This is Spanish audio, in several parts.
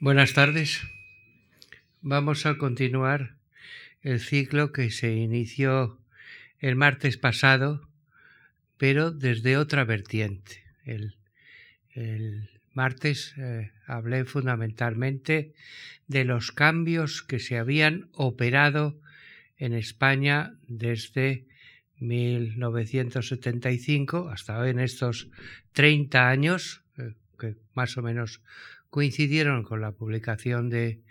Buenas tardes. Vamos a continuar el ciclo que se inició el martes pasado, pero desde otra vertiente. El, martes eh, hablé fundamentalmente de los cambios que se habían operado en España desde 1975 hasta hoy en estos 30 años, eh, que más o menos coincidieron con la publicación de,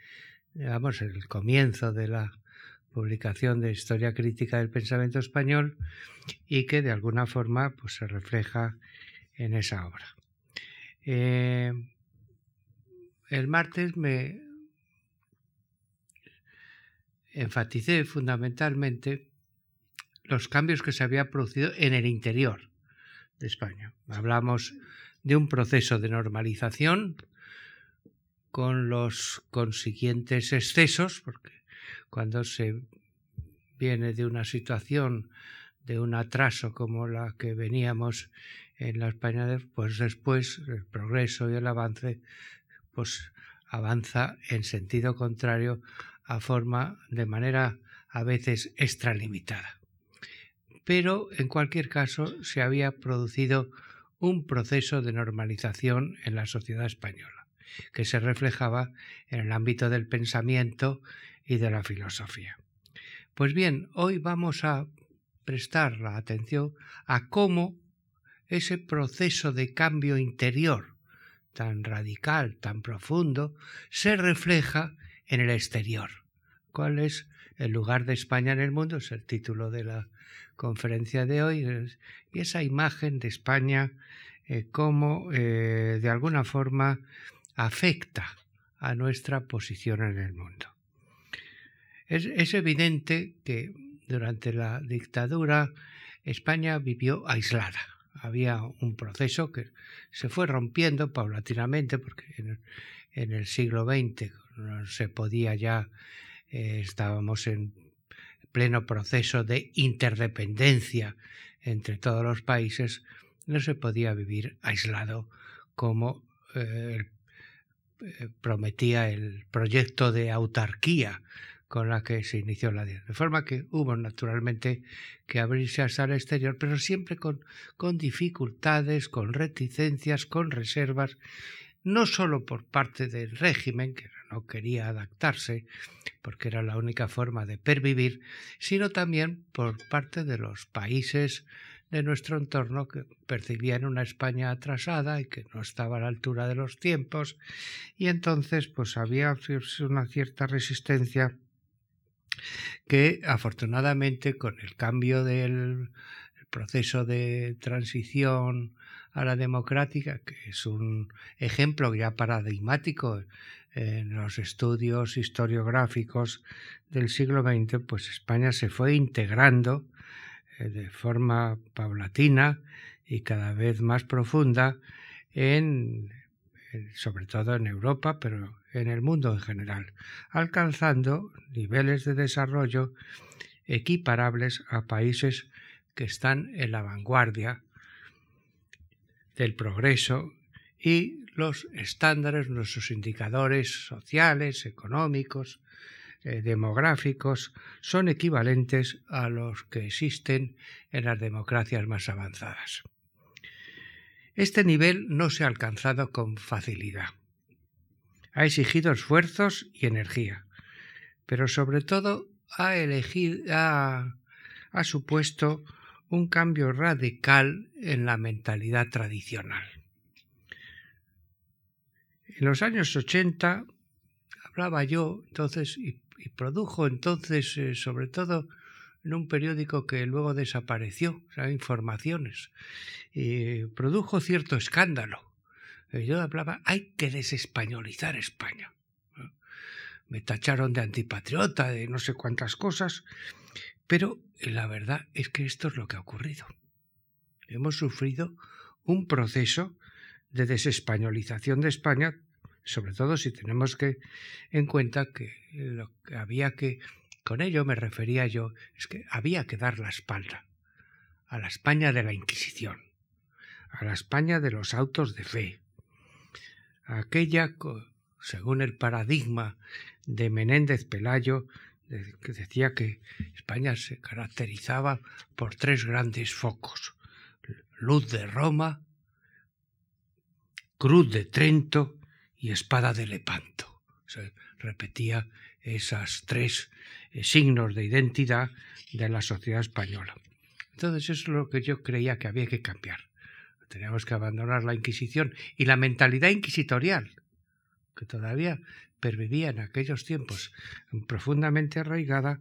digamos, el comienzo de la publicación de Historia Crítica del Pensamiento Español y que de alguna forma pues, se refleja en esa obra. Eh, el martes me enfaticé fundamentalmente los cambios que se había producido en el interior de España. Hablamos de un proceso de normalización con los consiguientes excesos, porque cuando se viene de una situación de un atraso como la que veníamos en la España, pues después el progreso y el avance, pues avanza en sentido contrario a forma de manera a veces extralimitada. Pero en cualquier caso se había producido un proceso de normalización en la sociedad española, que se reflejaba en el ámbito del pensamiento y de la filosofía. Pues bien, hoy vamos a prestar la atención a cómo ese proceso de cambio interior tan radical, tan profundo, se refleja en el exterior. ¿Cuál es el lugar de España en el mundo? Es el título de la conferencia de hoy. Y esa imagen de España, eh, cómo eh, de alguna forma afecta a nuestra posición en el mundo. Es, evidente que durante la dictadura España vivió aislada. Había un proceso que se fue rompiendo paulatinamente porque en, el siglo XX no se podía ya, eh, estábamos en pleno proceso de interdependencia entre todos los países, no se podía vivir aislado como eh, eh, prometía el proyecto de autarquía con la que se inició la De forma que hubo naturalmente que abrirse hasta el exterior, pero siempre con, con dificultades, con reticencias, con reservas, no solo por parte del régimen, que no quería adaptarse, porque era la única forma de pervivir, sino también por parte de los países de nuestro entorno que percibían una España atrasada y que no estaba a la altura de los tiempos, y entonces pues había una cierta resistencia que afortunadamente con el cambio del proceso de transición a la democrática, que es un ejemplo ya paradigmático en los estudios historiográficos del siglo XX, pues España se fue integrando de forma paulatina y cada vez más profunda en sobre todo en Europa, pero en el mundo en general, alcanzando niveles de desarrollo equiparables a países que están en la vanguardia del progreso y los estándares, nuestros indicadores sociales, económicos, eh, demográficos, son equivalentes a los que existen en las democracias más avanzadas. Este nivel no se ha alcanzado con facilidad. Ha exigido esfuerzos y energía, pero sobre todo ha, ha, supuesto un cambio radical en la mentalidad tradicional. En los años 80 hablaba yo entonces y, produjo entonces eh, sobre todo en un periódico que luego desapareció, o sea, informaciones, y produjo cierto escándalo. Yo hablaba, hay que desespañolizar España. Me tacharon de antipatriota, de no sé cuántas cosas, pero la verdad es que esto es lo que ha ocurrido. Hemos sufrido un proceso de desespañolización de España, sobre todo si tenemos que en cuenta que lo que había que con ello me refería yo, es que había que dar la espalda a la España de la Inquisición, a la España de los autos de fe, aquella según el paradigma de Menéndez Pelayo, que decía que España se caracterizaba por tres grandes focos, luz de Roma, cruz de Trento y espada de Lepanto. Se repetía esos tres eh, signos de identidad de la sociedad española. Entonces eso es lo que yo creía que había que cambiar. Teníamos que abandonar la Inquisición y la mentalidad inquisitorial, que todavía pervivía en aquellos tiempos profundamente arraigada,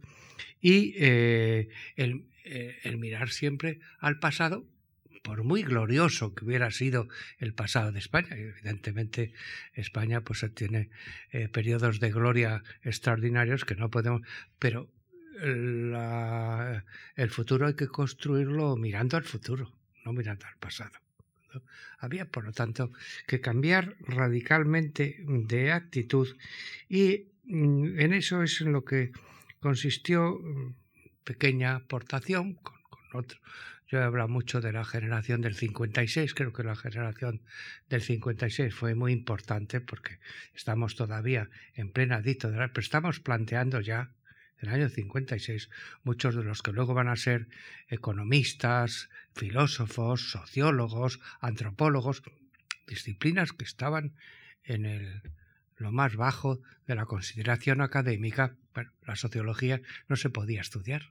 y eh, eh, el mirar siempre al pasado por muy glorioso que hubiera sido el pasado de España, evidentemente España pues tiene eh, periodos de gloria extraordinarios que no podemos, pero el futuro hay que construirlo mirando al futuro, no mirando al pasado. Había, por lo tanto, que cambiar radicalmente de actitud y mm, en eso es en lo que consistió mm, pequeña aportación con, con otro, yo he hablado mucho de la generación del 56, creo que la generación del 56 fue muy importante porque estamos todavía en plena dictadura, pero estamos planteando ya el año 56 muchos de los que luego van a ser economistas, filósofos, sociólogos, antropólogos, disciplinas que estaban en el, lo más bajo de la consideración académica. la sociología no se podía estudiar,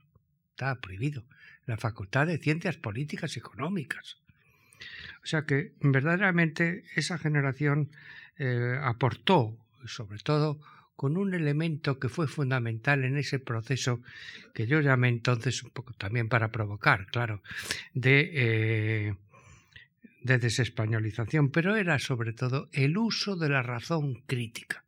estaba prohibido la Facultad de Ciencias Políticas y Económicas. O sea que verdaderamente esa generación eh, aportó, sobre todo, con un elemento que fue fundamental en ese proceso que yo llamé entonces, un poco también para provocar, claro, de, eh, de desespañolización, pero era sobre todo el uso de la razón crítica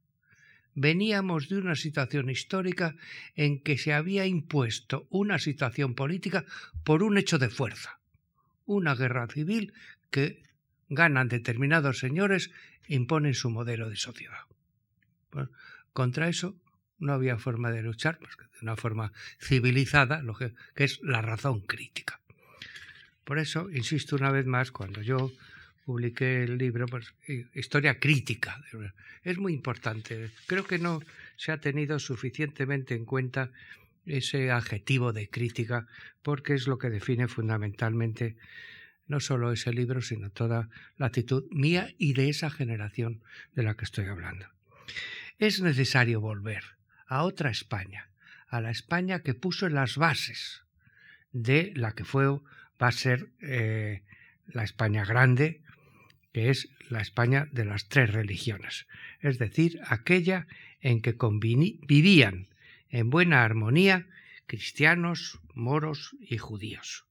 veníamos de una situación histórica en que se había impuesto una situación política por un hecho de fuerza, una guerra civil que ganan determinados señores imponen su modelo de sociedad. contra eso no había forma de luchar más de una forma civilizada, lo que es la razón crítica. Por eso, insisto una vez más, cuando yo publiqué el libro, pues, Historia crítica. Es muy importante. Creo que no se ha tenido suficientemente en cuenta ese adjetivo de crítica, porque es lo que define fundamentalmente no solo ese libro, sino toda la actitud mía y de esa generación de la que estoy hablando. Es necesario volver a otra España, a la España que puso las bases de la que fue, va a ser eh, la España grande, que es la España de las tres religiones, es decir, aquella en que vivían en buena armonía cristianos, moros y judíos.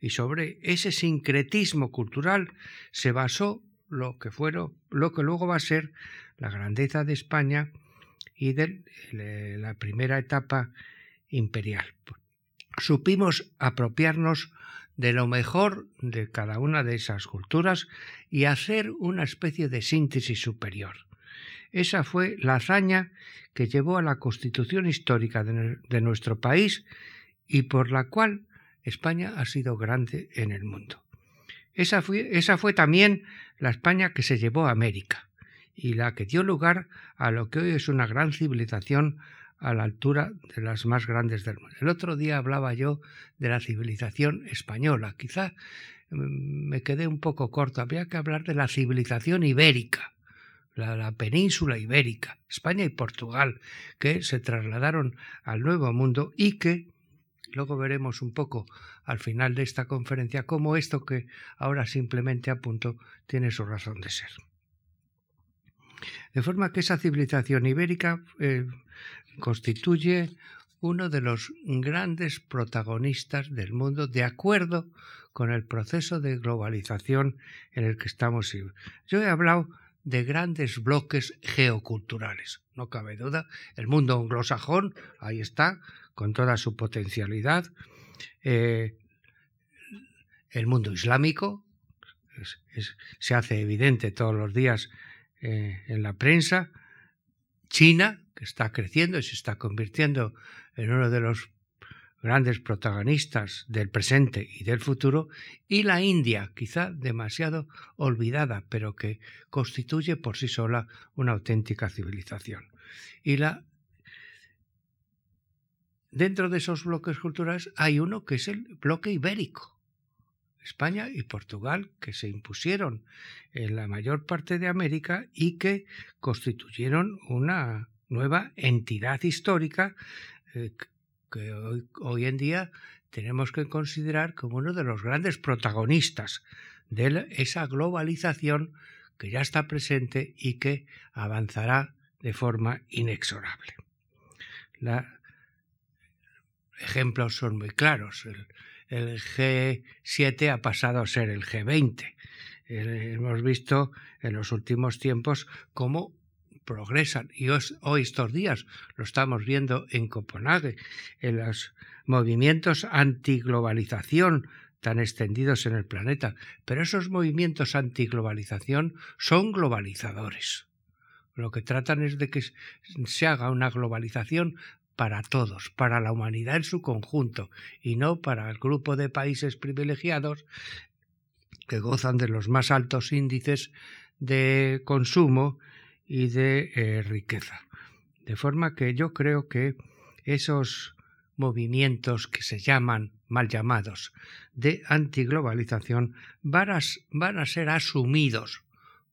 Y sobre ese sincretismo cultural se basó lo que fueron, lo que luego va a ser la grandeza de España y de la primera etapa imperial. Supimos apropiarnos de lo mejor de cada una de esas culturas y hacer una especie de síntesis superior. Esa fue la hazaña que llevó a la constitución histórica de, nuestro país y por la cual España ha sido grande en el mundo. Esa fue, esa fue también la España que se llevó a América y la que dio lugar a lo que hoy es una gran civilización a la altura de las más grandes del mundo. El otro día hablaba yo de la civilización española. Quizá mm, me quedé un poco corto. Habría que hablar de la civilización ibérica, la, península ibérica, España y Portugal, que se trasladaron al Nuevo Mundo y que luego veremos un poco al final de esta conferencia cómo esto que ahora simplemente apunto tiene su razón de ser. De forma que esa civilización ibérica eh, constituye uno de los grandes protagonistas del mundo de acuerdo con el proceso de globalización en el que estamos. Yo he hablado de grandes bloques geoculturales, no cabe duda. El mundo anglosajón, ahí está, con toda su potencialidad. Eh, el mundo islámico, se hace evidente todos los días eh, en la prensa. China, que está creciendo y se está convirtiendo en uno de los grandes protagonistas del presente y del futuro, y la India, quizá demasiado olvidada, pero que constituye por sí sola una auténtica civilización. Y la dentro de esos bloques culturales hay uno que es el bloque ibérico. España y Portugal, que se impusieron en la mayor parte de América y que constituyeron una nueva entidad histórica eh, que hoy, en día tenemos que considerar como uno de los grandes protagonistas de esa globalización que ya está presente y que avanzará de forma inexorable. Los ejemplos son muy claros. El, el, G7 ha pasado a ser el G20. hemos visto en los últimos tiempos cómo progresan y hoy estos días lo estamos viendo en Copenhague, en los movimientos antiglobalización tan extendidos en el planeta, pero esos movimientos antiglobalización son globalizadores. Lo que tratan es de que se haga una globalización para todos, para la humanidad en su conjunto, y no para el grupo de países privilegiados que gozan de los más altos índices de consumo y de eh, riqueza. De forma que yo creo que esos movimientos que se llaman mal llamados de antiglobalización van a, van a ser asumidos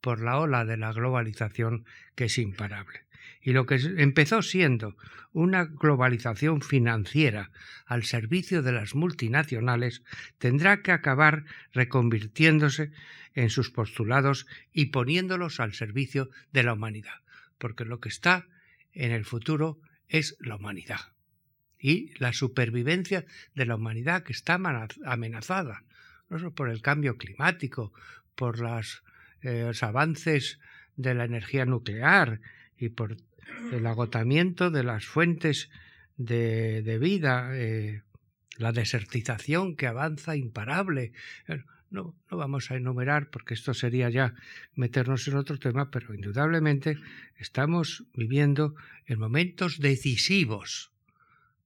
por la ola de la globalización que es imparable. Y lo que empezó siendo una globalización financiera al servicio de las multinacionales tendrá que acabar reconvirtiéndose en sus postulados y poniéndolos al servicio de la humanidad, porque lo que está en el futuro es la humanidad y la supervivencia de la humanidad que está amenazada, no solo por el cambio climático, por eh, los avances de la energía nuclear y por el agotamiento de las fuentes de, vida, eh, la desertización que avanza imparable, no, no vamos a enumerar porque esto sería ya meternos en otro tema, pero indudablemente estamos viviendo en momentos decisivos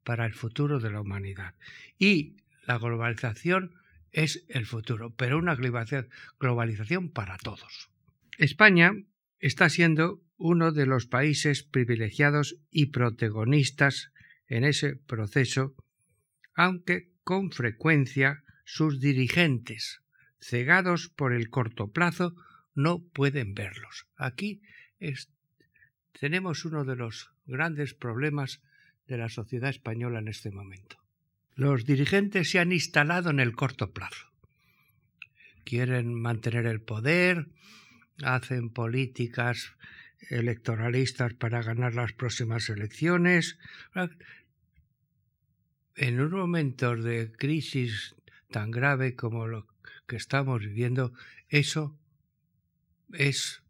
para el futuro de la humanidad. Y la globalización es el futuro, pero una globalización para todos. España está siendo uno de los países privilegiados y protagonistas en ese proceso, aunque con frecuencia sus dirigentes cegados por el corto plazo, no pueden verlos. Aquí tenemos uno de los grandes problemas de la sociedad española en este momento. Los dirigentes se han instalado en el corto plazo. Quieren mantener el poder, hacen políticas electoralistas para ganar las próximas elecciones. En un momento de crisis tan grave como lo que estamos viviendo, eso es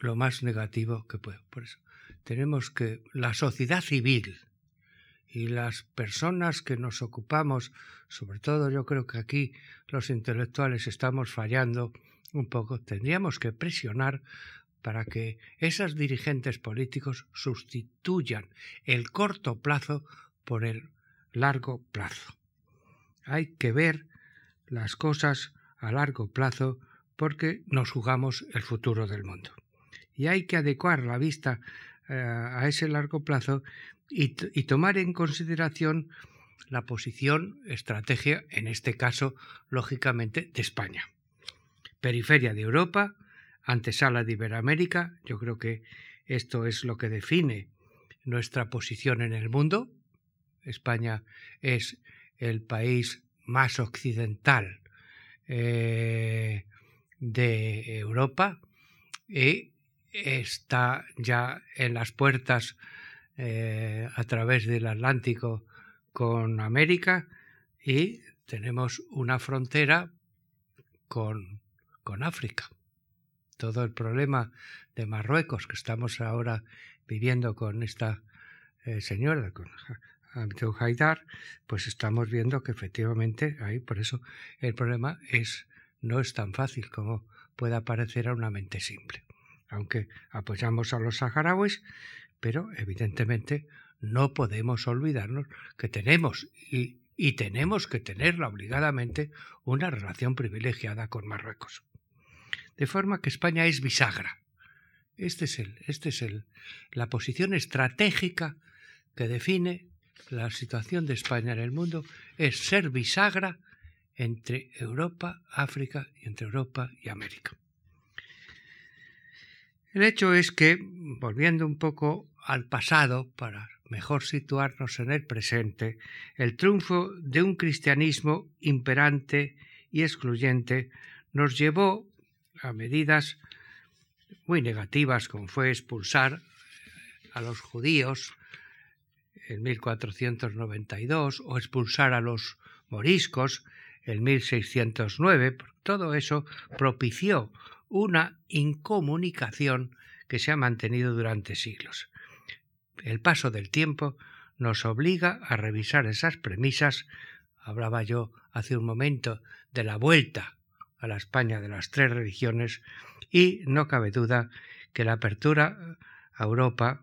lo más negativo que puede. Por eso tenemos que la sociedad civil y las personas que nos ocupamos, sobre todo yo creo que aquí los intelectuales estamos fallando un poco, tendríamos que presionar para que esos dirigentes políticos sustituyan el corto plazo por el largo plazo. Hay que ver las cosas a largo plazo porque nos jugamos el futuro del mundo. Y hay que adecuar la vista eh, a ese largo plazo y, y tomar en consideración la posición, estrategia, en este caso, lógicamente, de España. Periferia de Europa, antesala de Iberoamérica, yo creo que esto es lo que define nuestra posición en el mundo. España es el país más occidental eh, de Europa y está ya en las puertas eh, a través del Atlántico con América y tenemos una frontera con, con África. Todo el problema de Marruecos que estamos ahora viviendo con esta eh, señora, con Abdel Haidar, pues estamos viendo que efectivamente ahí, por eso el problema es no es tan fácil como pueda parecer a una mente simple. Aunque apoyamos a los saharauis, pero evidentemente no podemos olvidarnos que tenemos y, y tenemos que tenerla obligadamente una relación privilegiada con Marruecos. De forma que España es bisagra. Este es, el, este es el, la posición estratégica que define la situación de España en el mundo, es ser bisagra entre Europa, África y entre Europa y América. El hecho es que, volviendo un poco al pasado para mejor situarnos en el presente, el triunfo de un cristianismo imperante y excluyente nos llevó a medidas muy negativas, como fue expulsar a los judíos en 1492 o expulsar a los moriscos en 1609. Todo eso propició una incomunicación que se ha mantenido durante siglos. El paso del tiempo nos obliga a revisar esas premisas. Hablaba yo hace un momento de la vuelta a la España de las tres religiones y no cabe duda que la apertura a Europa,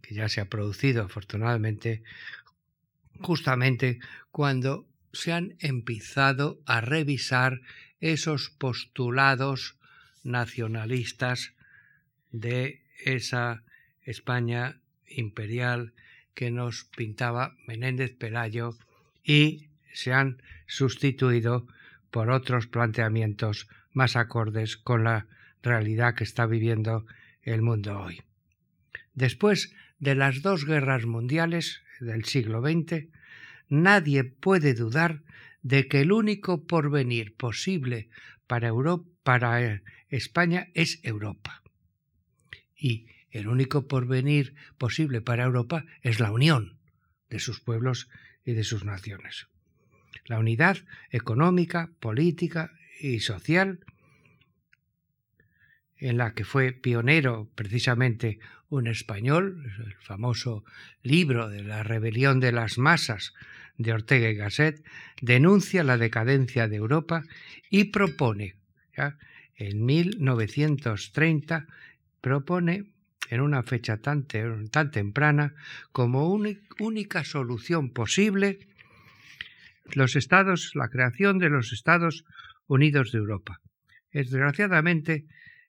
que ya se ha producido afortunadamente, justamente cuando se han empezado a revisar esos postulados nacionalistas de esa España imperial que nos pintaba Menéndez Pelayo y se han sustituido por otros planteamientos más acordes con la realidad que está viviendo el mundo hoy. Después de las dos guerras mundiales del siglo XX, nadie puede dudar de que el único porvenir posible para, Europa, para eh, España es Europa. Y el único porvenir posible para Europa es la unión de sus pueblos y de sus naciones. La unidad económica, política y social, en la que fue pionero precisamente un español, el famoso libro de la rebelión de las masas de Ortega y Gasset, denuncia la decadencia de Europa y propone, en 1930, propone en una fecha tan, tan temprana como única solución posible los estados, la creación de los Estados Unidos de Europa. Desgraciadamente,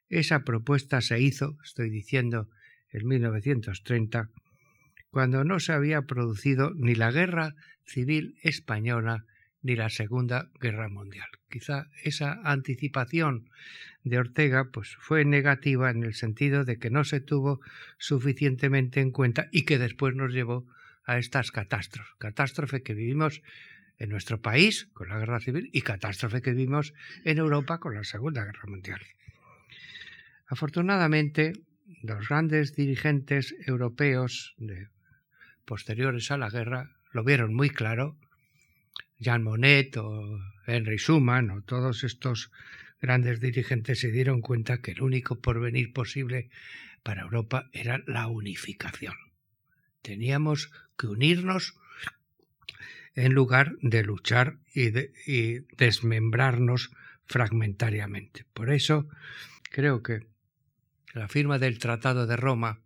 esa propuesta se hizo, estoy diciendo, en 1930, cuando no se había producido ni la guerra civil española ni la Segunda Guerra Mundial. Quizá esa anticipación de Ortega pues, fue negativa en el sentido de que no se tuvo suficientemente en cuenta y que después nos llevó a estas catástrofes. Catástrofe que vivimos en nuestro país con la guerra civil y catástrofe que vivimos en Europa con la Segunda Guerra Mundial. Afortunadamente, los grandes dirigentes europeos posteriores a la guerra lo vieron muy claro. Jean Monnet o Henry Schumann o todos estos grandes dirigentes se dieron cuenta que el único porvenir posible para Europa era la unificación. Teníamos que unirnos en lugar de luchar y, y desmembrarnos fragmentariamente. Por eso creo que la firma del Tratado de Roma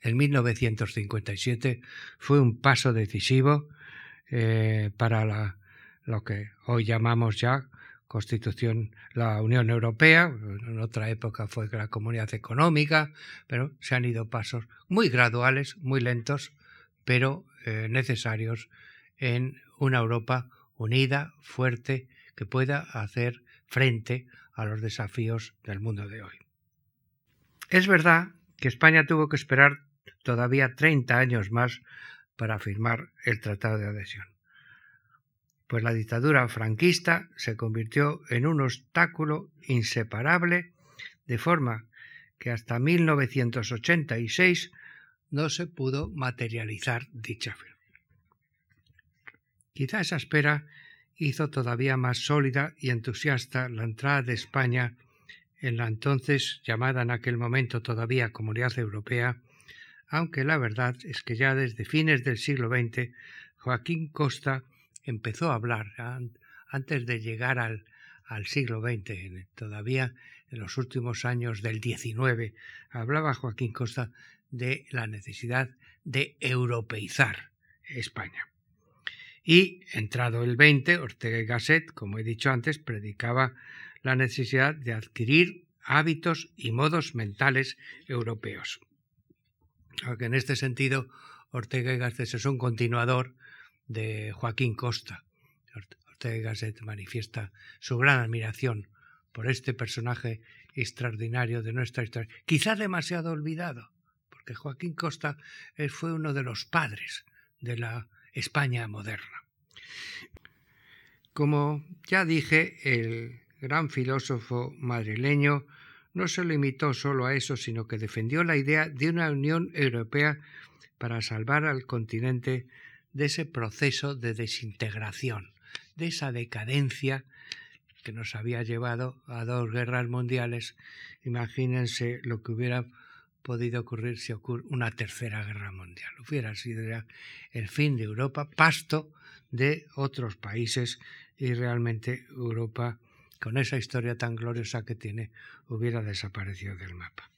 en 1957 fue un paso decisivo eh, para lo que hoy llamamos ya Constitución, la Unión Europea, en otra época fue la Comunidad Económica, pero se han ido pasos muy graduales, muy lentos, pero eh, necesarios en una Europa unida, fuerte, que pueda hacer frente a los desafíos del mundo de hoy. Es verdad que España tuvo que esperar todavía 30 años más para firmar el Tratado de Adhesión, pues la dictadura franquista se convirtió en un obstáculo inseparable, de forma que hasta 1986 no se pudo materializar dicha firma. Quizá esa espera hizo todavía más sólida y entusiasta la entrada de España en la entonces llamada en aquel momento todavía Comunidad Europea, aunque la verdad es que ya desde fines del siglo XX Joaquín Costa empezó a hablar, antes de llegar al, siglo XX, todavía en los últimos años del 19, hablaba Joaquín Costa de la necesidad de europeizar España. Y entrado el 20, Ortega y Gasset, como he dicho antes, predicaba la necesidad de adquirir hábitos y modos mentales europeos. Aunque en este sentido, Ortega y Gasset es un continuador de Joaquín Costa. Ortega y Gasset manifiesta su gran admiración por este personaje extraordinario de nuestra historia, quizá demasiado olvidado, porque Joaquín Costa fue uno de los padres de la España moderna. Como ya dije, el gran filósofo madrileño no se limitó solo a eso, sino que defendió la idea de una Unión Europea para salvar al continente de ese proceso de desintegración, de esa decadencia que nos había llevado a dos guerras mundiales. Imagínense lo que hubiera podido ocurrir si ocurre una tercera guerra mundial. Hubiera sido el fin de Europa, pasto de otros países y realmente Europa, con esa historia tan gloriosa que tiene, hubiera desaparecido del mapa.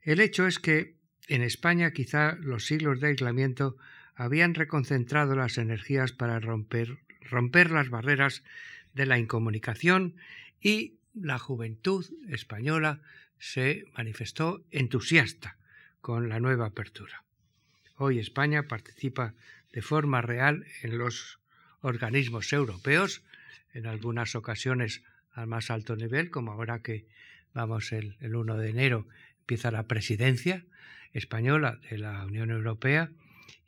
El hecho es que en España quizá los siglos de aislamiento habían reconcentrado las energías para romper, romper las barreras de la incomunicación y la juventud española se manifestó entusiasta con la nueva apertura. Hoy España participa de forma real en los organismos europeos, en algunas ocasiones al más alto nivel, como ahora que vamos el, 1 de enero empieza la presidencia española de la Unión Europea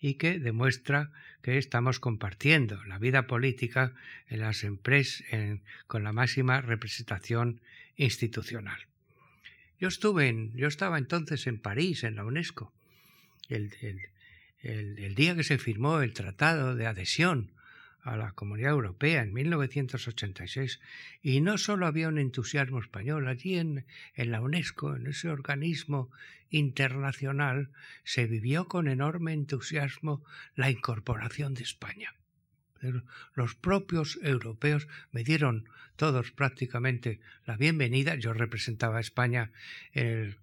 y que demuestra que estamos compartiendo la vida política en las empresas con la máxima representación institucional. Yo estuve en, yo estaba entonces en París, en la UNESCO, el, el, día que se firmó el Tratado de Adhesión a la Comunidad Europea en 1986 y no solo había un entusiasmo español, allí en, en, la UNESCO, en ese organismo internacional, se vivió con enorme entusiasmo la incorporación de España. Los propios europeos me dieron todos prácticamente la bienvenida. Yo representaba a España en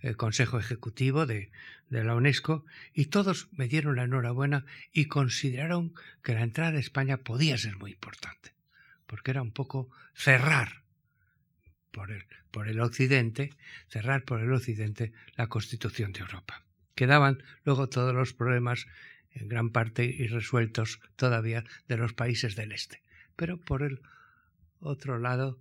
el, Consejo Ejecutivo de, de, la UNESCO y todos me dieron la enhorabuena y consideraron que la entrada de España podía ser muy importante, porque era un poco cerrar por el, por el occidente, cerrar por el occidente la constitución de Europa. Quedaban luego todos los problemas en gran parte irresueltos todavía de los países del este. Pero por el otro lado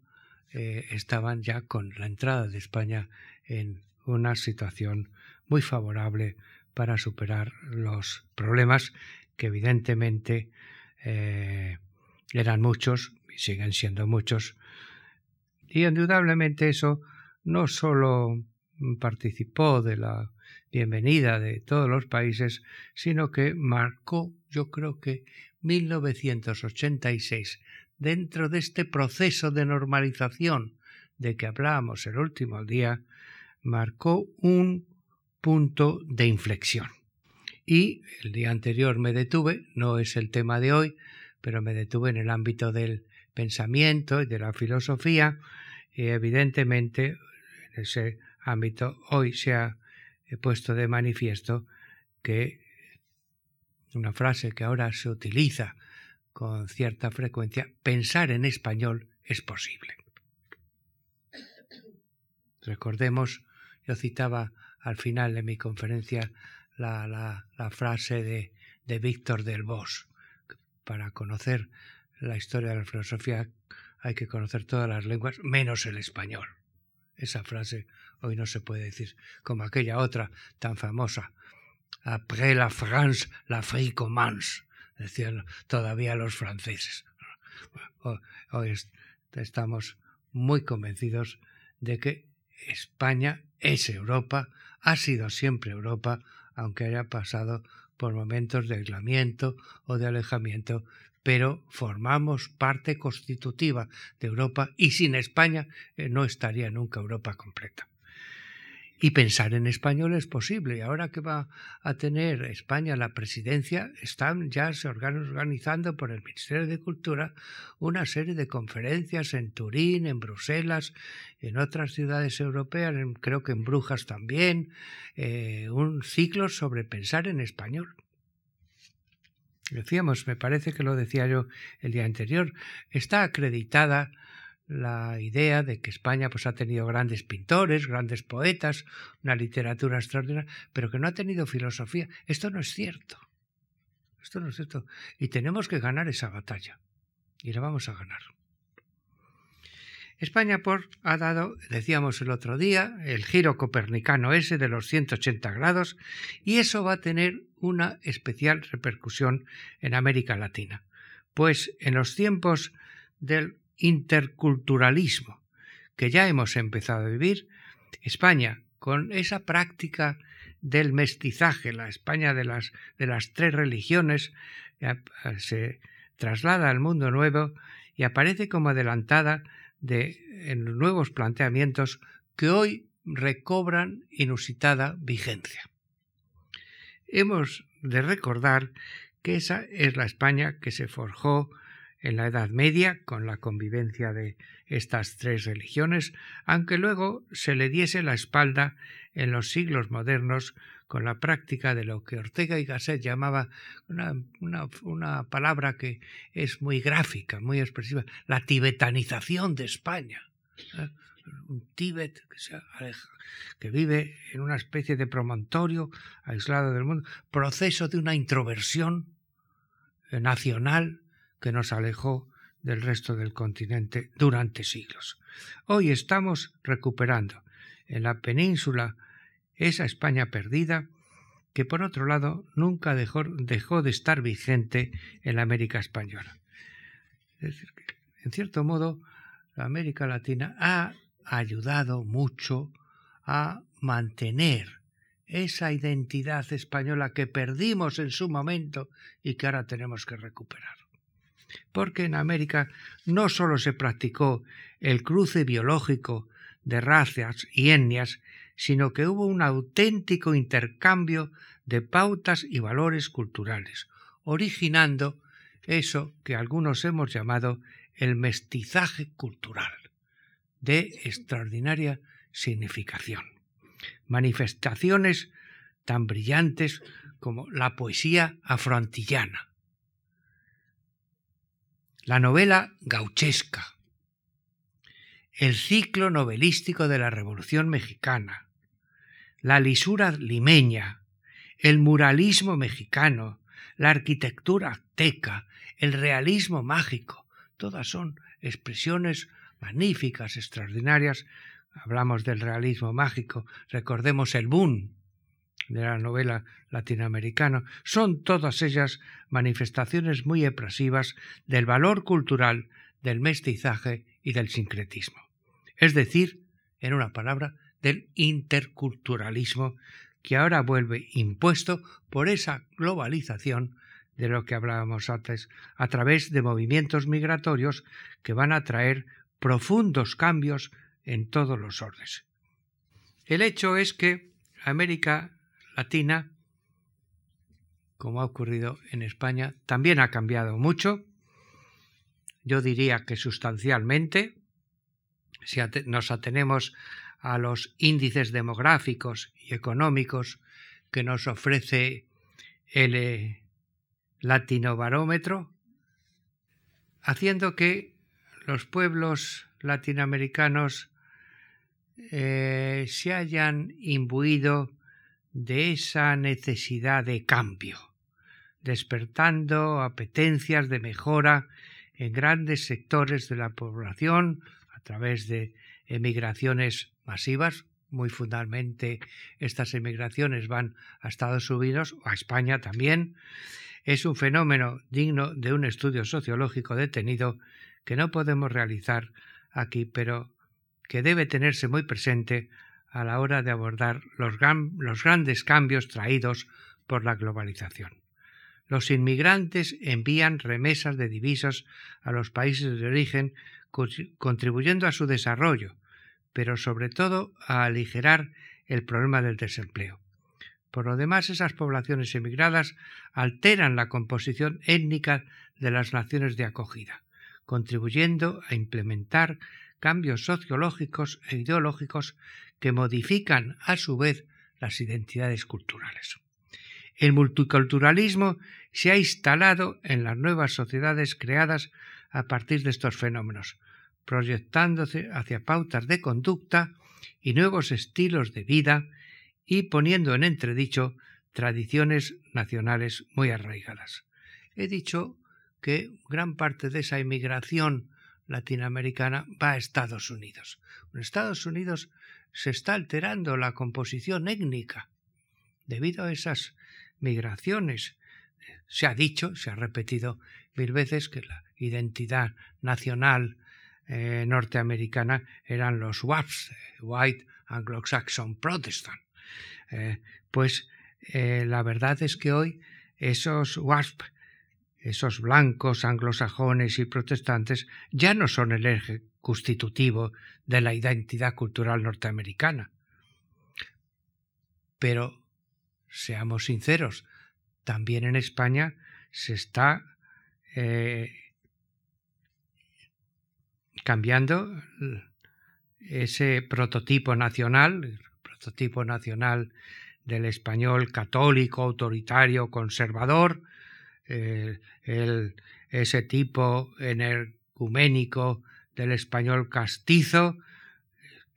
eh, estaban ya con la entrada de España en una situación muy favorable para superar los problemas que evidentemente eh, eran muchos y siguen siendo muchos. Y indudablemente eso no solo participó de la bienvenida de todos los países, sino que marcó, yo creo que 1986, dentro de este proceso de normalización de que hablábamos el último día, marcó un punto de inflexión. Y el día anterior me detuve, no es el tema de hoy, pero me detuve en el ámbito del pensamiento y de la filosofía, y evidentemente en ese ámbito hoy se ha he puesto de manifiesto que una frase que ahora se utiliza con cierta frecuencia, pensar en español es posible. Recordemos, yo citaba al final de mi conferencia la, frase de, de Víctor del Bosch. Para conocer la historia de la filosofía hay que conocer todas las lenguas, menos el español. Esa frase hoy no se puede decir, como aquella otra tan famosa. Après la France, l'Afrique commence, decían todavía los franceses. Hoy estamos muy convencidos de que España es Europa, ha sido siempre Europa, aunque haya pasado por momentos de aislamiento o de alejamiento pero formamos parte constitutiva de Europa y sin España eh, no estaría nunca Europa completa. Y pensar en español es posible. Ahora que va a tener España la presidencia, están ya se organizando por el Ministerio de Cultura una serie de conferencias en Turín, en Bruselas, en otras ciudades europeas, creo que en Brujas también, eh, un ciclo sobre pensar en español. Decíamos, me parece que lo decía yo el día anterior, está acreditada la idea de que España pues, ha tenido grandes pintores, grandes poetas, una literatura extraordinaria, pero que no ha tenido filosofía. Esto no es cierto. Esto no es cierto. Y tenemos que ganar esa batalla. Y la vamos a ganar. España por, ha dado, decíamos el otro día, el giro copernicano ese de los 180 grados, y eso va a tener una especial repercusión en América Latina. Pues en los tiempos del interculturalismo que ya hemos empezado a vivir, España, con esa práctica del mestizaje, la España de las, de las tres religiones, se traslada al mundo nuevo y aparece como adelantada de, en nuevos planteamientos que hoy recobran inusitada vigencia. Hemos de recordar que esa es la España que se forjó en la Edad Media con la convivencia de estas tres religiones, aunque luego se le diese la espalda en los siglos modernos con la práctica de lo que Ortega y Gasset llamaba una, una, palabra que es muy gráfica, muy expresiva, la tibetanización de España. Un Tíbet que, se aleja, que vive en una especie de promontorio aislado del mundo, proceso de una introversión nacional que nos alejó del resto del continente durante siglos. Hoy estamos recuperando en la península esa España perdida que por otro lado nunca dejó, dejó de estar vigente en la América española. Es decir, en cierto modo, la América Latina ha ayudado mucho a mantener esa identidad española que perdimos en su momento y que ahora tenemos que recuperar. Porque en América no sólo se practicó el cruce biológico de razas y etnias, sino que hubo un auténtico intercambio de pautas y valores culturales, originando eso que algunos hemos llamado el mestizaje cultural, de extraordinaria significación. Manifestaciones tan brillantes como la poesía afroantillana, la novela gauchesca, el ciclo novelístico de la Revolución Mexicana, la lisura limeña, el muralismo mexicano, la arquitectura azteca, el realismo mágico, todas son expresiones magníficas, extraordinarias. Hablamos del realismo mágico, recordemos el boom de la novela latinoamericana, son todas ellas manifestaciones muy expresivas del valor cultural del mestizaje y del sincretismo. Es decir, en una palabra, del interculturalismo que ahora vuelve impuesto por esa globalización de lo que hablábamos antes, a través de movimientos migratorios que van a traer profundos cambios en todos los órdenes. El hecho es que América latina, como ha ocurrido en España, también ha cambiado mucho. Yo diría que sustancialmente, si nos atenemos a los índices demográficos y económicos que nos ofrece el eh, latinobarómetro, haciendo que los pueblos latinoamericanos eh, se hayan imbuido de esa necesidad de cambio, despertando apetencias de mejora en grandes sectores de la población a través de emigraciones masivas. Muy fundamentalmente estas emigraciones van a Estados Unidos o a España también. Es un fenómeno digno de un estudio sociológico detenido que no podemos realizar aquí, pero que debe tenerse muy presente a la hora de abordar los, grandes cambios traídos por la globalización. Los inmigrantes envían remesas de divisas a los países de origen, contribuyendo a su desarrollo, pero sobre todo a aligerar el problema del desempleo. Por lo demás, esas poblaciones emigradas alteran la composición étnica de las naciones de acogida, contribuyendo a implementar cambios sociológicos e ideológicos que modifican a su vez las identidades culturales. El multiculturalismo se ha instalado en las nuevas sociedades creadas a partir de estos fenómenos, proyectándose hacia pautas de conducta y nuevos estilos de vida y poniendo en entredicho tradiciones nacionales muy arraigadas. He dicho que gran parte de esa inmigración latinoamericana va a Estados Unidos. En Estados Unidos se está alterando la composición étnica debido a esas migraciones. Se ha dicho, se ha repetido mil veces que la identidad nacional eh, norteamericana eran los WAPs, White Anglo-Saxon Protestant. Eh, pues eh, la verdad es que hoy esos WASP, esos blancos anglosajones y protestantes, ya no son el eje constitutivo de la identidad cultural norteamericana. Pero, seamos sinceros, también en España se está cambiando ese prototipo nacional, prototipo nacional del español católico, autoritario, conservador, eh, ese tipo energuménico del español castizo,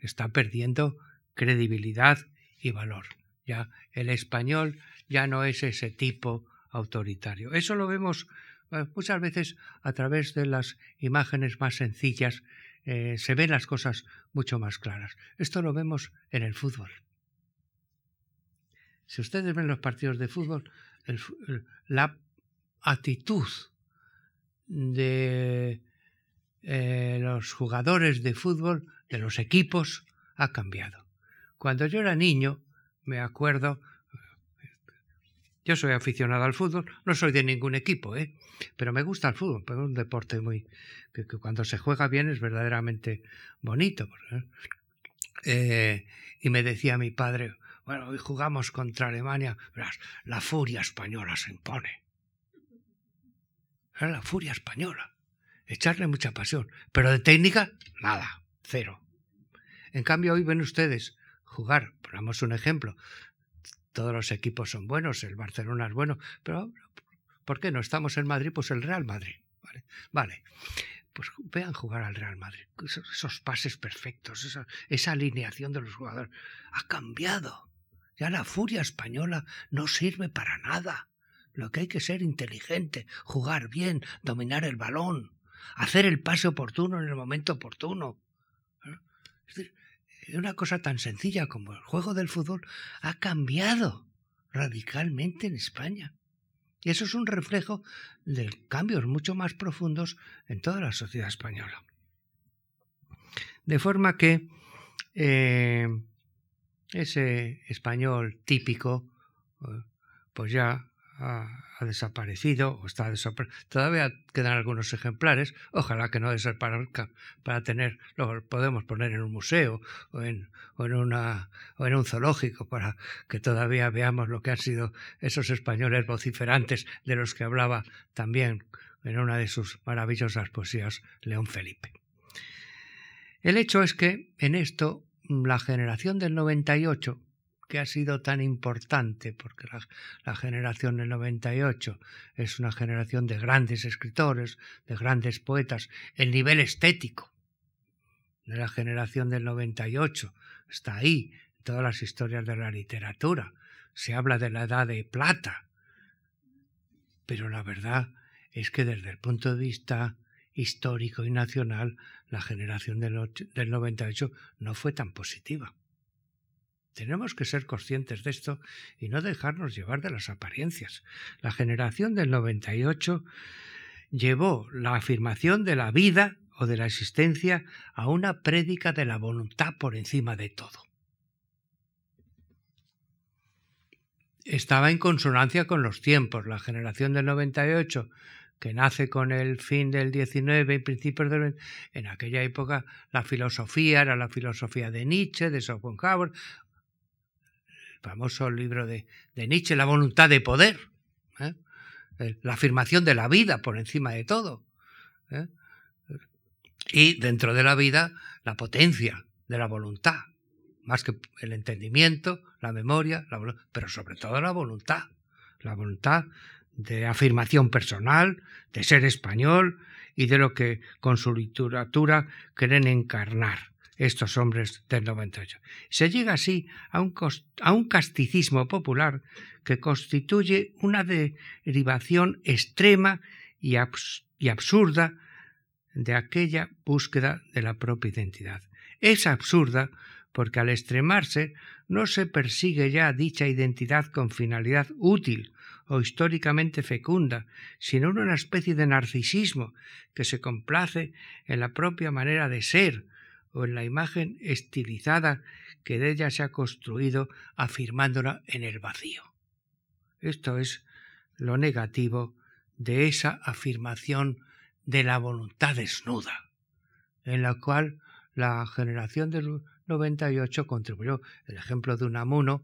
está perdiendo credibilidad y valor. Ya el español ya no es ese tipo autoritario. Eso lo vemos eh, muchas veces a través de las imágenes más sencillas eh, se ven las cosas mucho más claras. Esto lo vemos en el fútbol. Si ustedes ven los partidos de fútbol, la actitud de eh, los jugadores de fútbol, de los equipos, ha cambiado. Cuando yo era niño, me acuerdo yo soy aficionado al fútbol, no soy de ningún equipo, ¿eh? pero me gusta el fútbol, pero es un deporte muy que, cuando se juega bien es verdaderamente bonito. Eh, y me decía mi padre, bueno, hoy jugamos contra Alemania, la furia española se impone. Era la furia española. Echarle mucha pasión. Pero de técnica, nada, cero. En cambio, hoy ven ustedes jugar, ponemos un ejemplo, todos los equipos son buenos, el Barcelona es bueno, pero ¿por qué no estamos en Madrid? Pues el Real Madrid. Vale, vale. pues vean jugar al Real Madrid. Esos, pases perfectos, esa alineación de los jugadores ha cambiado. Ya la furia española no sirve para nada. Lo que hay que ser inteligente, jugar bien, dominar el balón, hacer el pase oportuno en el momento oportuno. Es decir, una cosa tan sencilla como el juego del fútbol ha cambiado radicalmente en España. Y eso es un reflejo de cambios mucho más profundos en toda la sociedad española. De forma que eh, ese español típico, eh, pues ya ha, desaparecido o está desaparecido. Todavía quedan algunos ejemplares, ojalá que no desaparezca para tener, lo podemos poner en un museo o en, o en, una, o en un zoológico para que todavía veamos lo que han sido esos españoles vociferantes de los que hablaba también en una de sus maravillosas poesías León Felipe. El hecho es que en esto la generación del 98 que ha sido tan importante, porque la, generación del 98 es una generación de grandes escritores, de grandes poetas, el nivel estético de la generación del 98 está ahí, en todas las historias de la literatura. Se habla de la edad de plata, pero la verdad es que desde el punto de vista histórico y nacional, la generación del 98 no fue tan positiva. Tenemos que ser conscientes de esto y no dejarnos llevar de las apariencias. La generación del 98 llevó la afirmación de la vida o de la existencia a una prédica de la voluntad por encima de todo. Estaba en consonancia con los tiempos. La generación del 98 que nace con el fin del 19 y principios del en aquella época la filosofía era la filosofía de Nietzsche, de Schopenhauer, famoso libro de, Nietzsche, La voluntad de poder, ¿eh? la afirmación de la vida por encima de todo. ¿eh? Y dentro de la vida, la potencia de la voluntad, más que el entendimiento, la memoria, pero sobre todo la voluntad, la voluntad de afirmación personal, de ser español y de lo que con su literatura quieren encarnar estos hombres del 98. Se llega así a un, a un casticismo popular que constituye una derivación extrema y, y absurda de aquella búsqueda de la propia identidad. Es absurda porque al extremarse no se persigue ya dicha identidad con finalidad útil o históricamente fecunda, sino una especie de narcisismo que se complace en la propia manera de ser, o en la imagen estilizada que de ella se ha construido afirmándola en el vacío. Esto es lo negativo de esa afirmación de la voluntad desnuda, en la cual la generación del 98 contribuyó el ejemplo de Unamuno,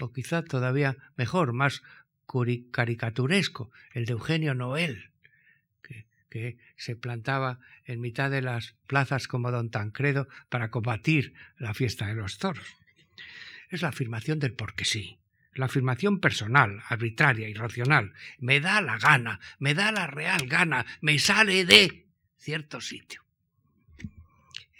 o quizá todavía mejor, más caricaturesco, el de Eugenio Noel, que se plantaba en mitad de las plazas como don Tancredo para combatir la fiesta de los toros. Es la afirmación del porque sí, la afirmación personal, arbitraria, y racional. Me da la gana, me da la real gana, me sale de cierto sitio.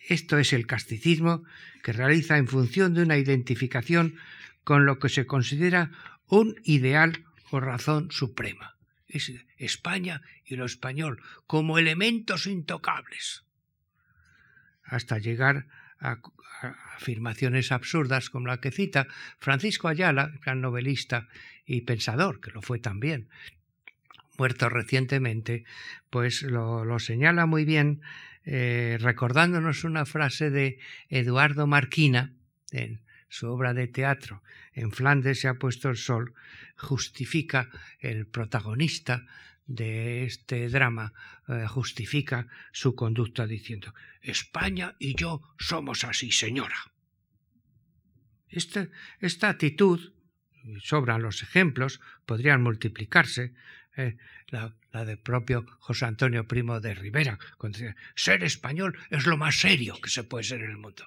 Esto es el casticismo que realiza en función de una identificación con lo que se considera un ideal o razón suprema es España y lo español como elementos intocables, hasta llegar a, afirmaciones absurdas como la que cita Francisco Ayala, gran novelista y pensador, que lo fue también, muerto recientemente, pues lo, señala muy bien eh, recordándonos una frase de Eduardo Marquina en su obra de teatro En Flandes se ha puesto el sol, justifica el protagonista de este drama, eh, justifica su conducta diciendo, España y yo somos así, señora. Este, esta actitud, sobran los ejemplos, podrían multiplicarse, eh, la, la del propio José Antonio Primo de Rivera, cuando dice, ser español es lo más serio que se puede ser en el mundo.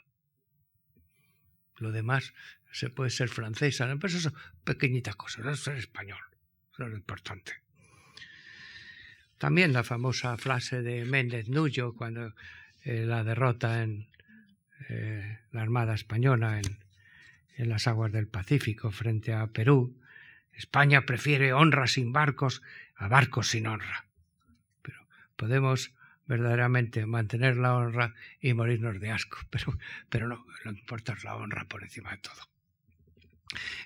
Lo demás se puede ser francesa, pero eso son pequeñitas cosas, no ser español, eso es lo importante. También la famosa frase de Méndez Nullo cuando eh, la derrota en eh, la Armada Española en, en las aguas del Pacífico frente a Perú. España prefiere honra sin barcos a barcos sin honra. Pero podemos verdaderamente mantener la honra y morirnos de asco, pero, pero no, lo que importa es la honra por encima de todo.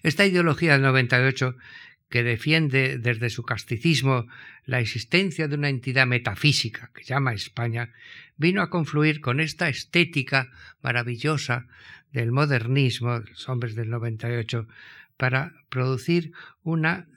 Esta ideología del 98 que defiende desde su casticismo la existencia de una entidad metafísica que llama España, vino a confluir con esta estética maravillosa del modernismo, los hombres del 98, para producir una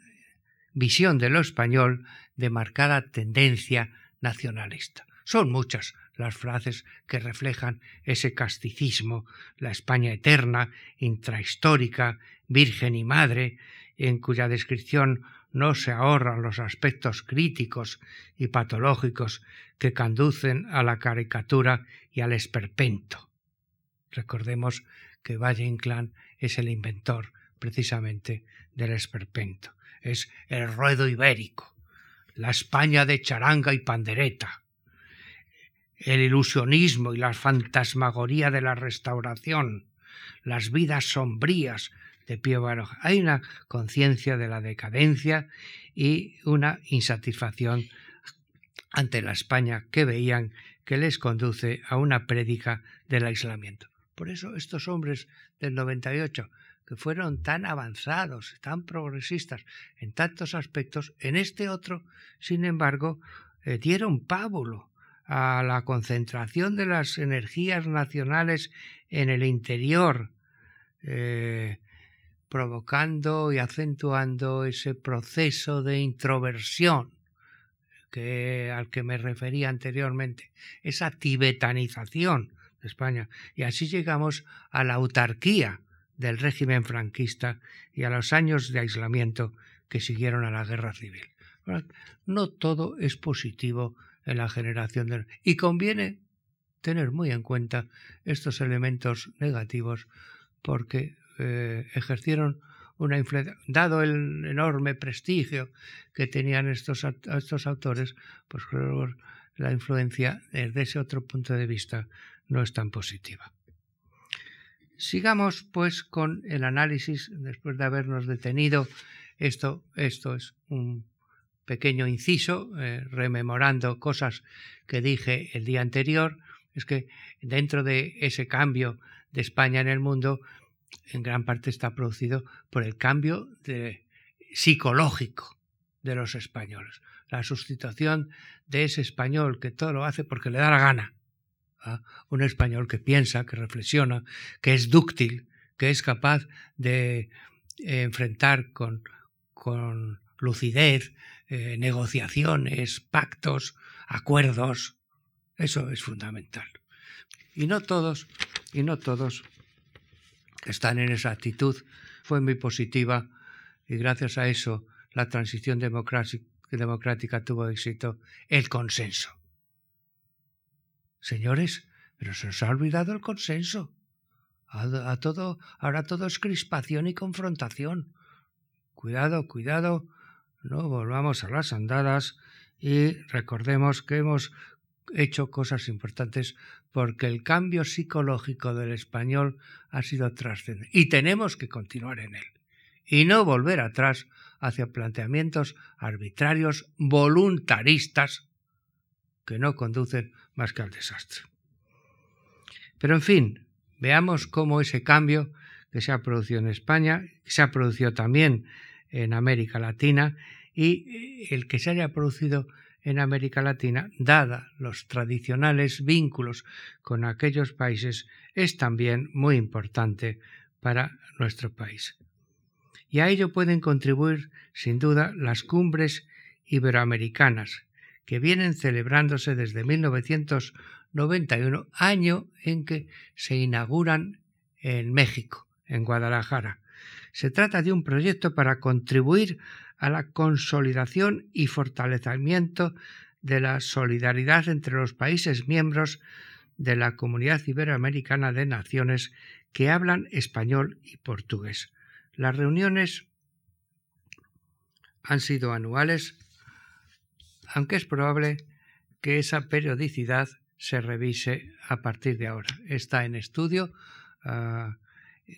visión de lo español de marcada tendencia nacionalista. Son muchas las frases que reflejan ese casticismo, la España eterna, intrahistórica, virgen y madre, en cuya descripción no se ahorran los aspectos críticos y patológicos que conducen a la caricatura y al esperpento. Recordemos que Valle Inclán es el inventor precisamente del esperpento. Es el ruedo ibérico, la España de charanga y pandereta, el ilusionismo y la fantasmagoría de la restauración, las vidas sombrías de Pío Baroja. Hay una conciencia de la decadencia y una insatisfacción ante la España que veían que les conduce a una prédica del aislamiento. Por eso estos hombres del 98, que fueron tan avanzados, tan progresistas en tantos aspectos, en este otro, sin embargo, eh, dieron pábulo a la concentración de las energías nacionales en el interior, eh, provocando y acentuando ese proceso de introversión que, al que me refería anteriormente, esa tibetanización de España. Y así llegamos a la autarquía del régimen franquista y a los años de aislamiento que siguieron a la guerra civil. No todo es positivo en la generación de... Y conviene tener muy en cuenta estos elementos negativos porque eh, ejercieron una influencia, dado el enorme prestigio que tenían estos, estos autores, pues la influencia desde ese otro punto de vista no es tan positiva. Sigamos pues con el análisis, después de habernos detenido, esto, esto es un pequeño inciso, eh, rememorando cosas que dije el día anterior, es que dentro de ese cambio de España en el mundo, en gran parte está producido por el cambio psicológico de los españoles, la sustitución de ese español que todo lo hace porque le da la gana, a un español que piensa, que reflexiona, que es dúctil, que es capaz de enfrentar con, con lucidez eh, negociaciones, pactos, acuerdos. Eso es fundamental. Y no todos, y no todos están en esa actitud. Fue muy positiva y gracias a eso la transición democrática tuvo éxito, el consenso. Señores, pero se os ha olvidado el consenso. A, todo, ahora todo es crispación y confrontación. Cuidado, cuidado, no volvamos a las andadas y recordemos que hemos hecho cosas importantes porque el cambio psicológico del español ha sido trascendente y tenemos que continuar en él y no volver atrás hacia planteamientos arbitrarios, voluntaristas, que no conducen más que al desastre. Pero en fin, veamos cómo ese cambio que se ha producido en España, se ha producido también en América Latina y eh, el que se haya producido en América Latina, dada los tradicionales vínculos con aquellos países, es también muy importante para nuestro país. Y a ello pueden contribuir, sin duda, las cumbres iberoamericanas, que vienen celebrándose desde 1991, año en que se inauguran en México, en Guadalajara. Se trata de un proyecto para contribuir a la consolidación y fortalecimiento de la solidaridad entre los países miembros de la Comunidad Iberoamericana de Naciones que hablan español y portugués. Las reuniones han sido anuales, aunque es probable que esa periodicidad se revise a partir de ahora. Está en estudio, ah,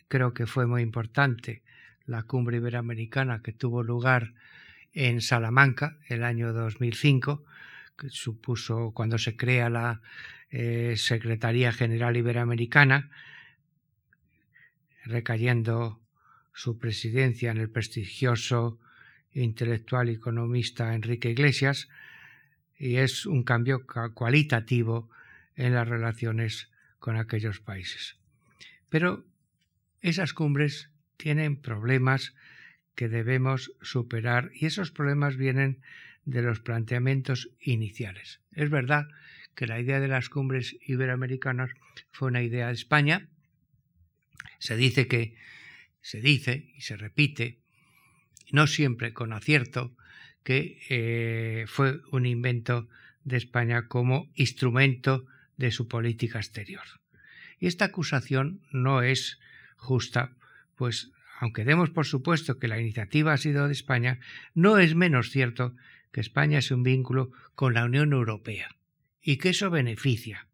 creo que fue muy importante la cumbre iberoamericana que tuvo lugar en Salamanca el año 2005, que supuso cuando se crea la eh, Secretaría General Iberoamericana, recayendo su presidencia en el prestigioso intelectual y economista Enrique Iglesias, y es un cambio cualitativo en las relaciones con aquellos países. Pero esas cumbres tienen problemas que debemos superar y esos problemas vienen de los planteamientos iniciales. Es verdad que la idea de las cumbres iberoamericanas fue una idea de España. Se dice que se dice y se repite, no siempre con acierto, que eh, fue un invento de España como instrumento de su política exterior. Y esta acusación no es justa pues aunque demos por supuesto que la iniciativa ha sido de España, no es menos cierto que España es un vínculo con la Unión Europea y que eso beneficia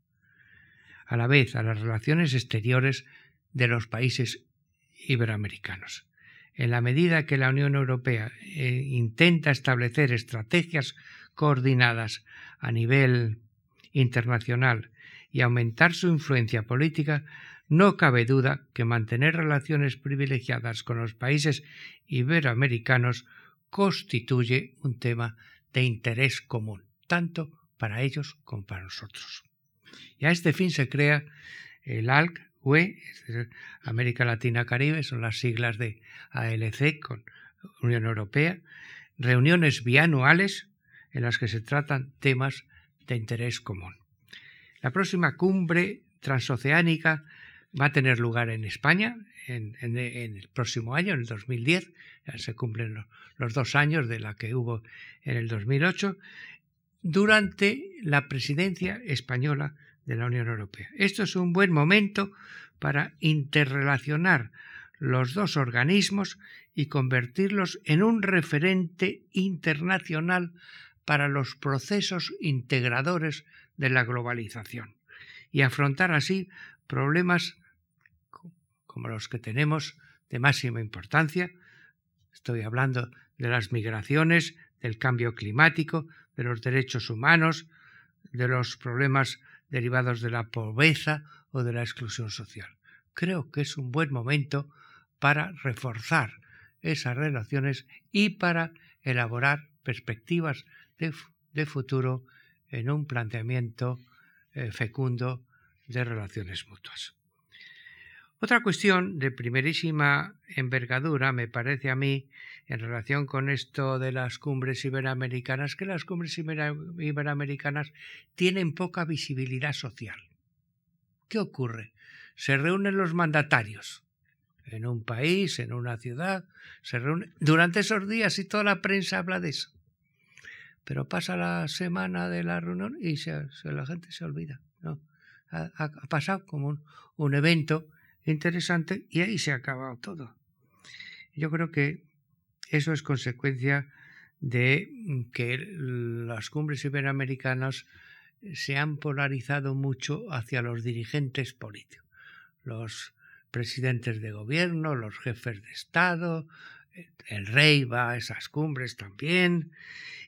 a la vez a las relaciones exteriores de los países iberoamericanos. En la medida que la Unión Europea eh, intenta establecer estrategias coordinadas a nivel internacional y aumentar su influencia política, no cabe duda que mantener relaciones privilegiadas con los países iberoamericanos constituye un tema de interés común, tanto para ellos como para nosotros. Y a este fin se crea el ALC, UE, América Latina Caribe, son las siglas de ALC con Unión Europea, reuniones bianuales en las que se tratan temas de interés común. La próxima cumbre transoceánica va a tener lugar en España en, el próximo año, en el 2010, se cumplen los, dos años de la que hubo en el 2008, durante la presidencia española de la Unión Europea. Esto es un buen momento para interrelacionar los dos organismos y convertirlos en un referente internacional para los procesos integradores de la globalización y afrontar así problemas como los que tenemos de máxima importancia. Estoy hablando de las migraciones, del cambio climático, de los derechos humanos, de los problemas derivados de la pobreza o de la exclusión social. Creo que es un buen momento para reforzar esas relaciones y para elaborar perspectivas de, futuro en un planteamiento eh, fecundo de relaciones mutuas. Otra cuestión de primerísima envergadura me parece a mí en relación con esto de las cumbres iberoamericanas, que las cumbres iberoamericanas tienen poca visibilidad social. ¿Qué ocurre? Se reúnen los mandatarios en un país, en una ciudad, se reúnen durante esos días y toda la prensa habla de eso. Pero pasa la semana de la reunión y la gente se olvida. ¿no? Ha, pasado como un evento interesante y ahí se ha acabado todo. Yo creo que eso es consecuencia de que las cumbres iberoamericanas se han polarizado mucho hacia los dirigentes políticos, los presidentes de gobierno, los jefes de Estado, el rey va a esas cumbres también,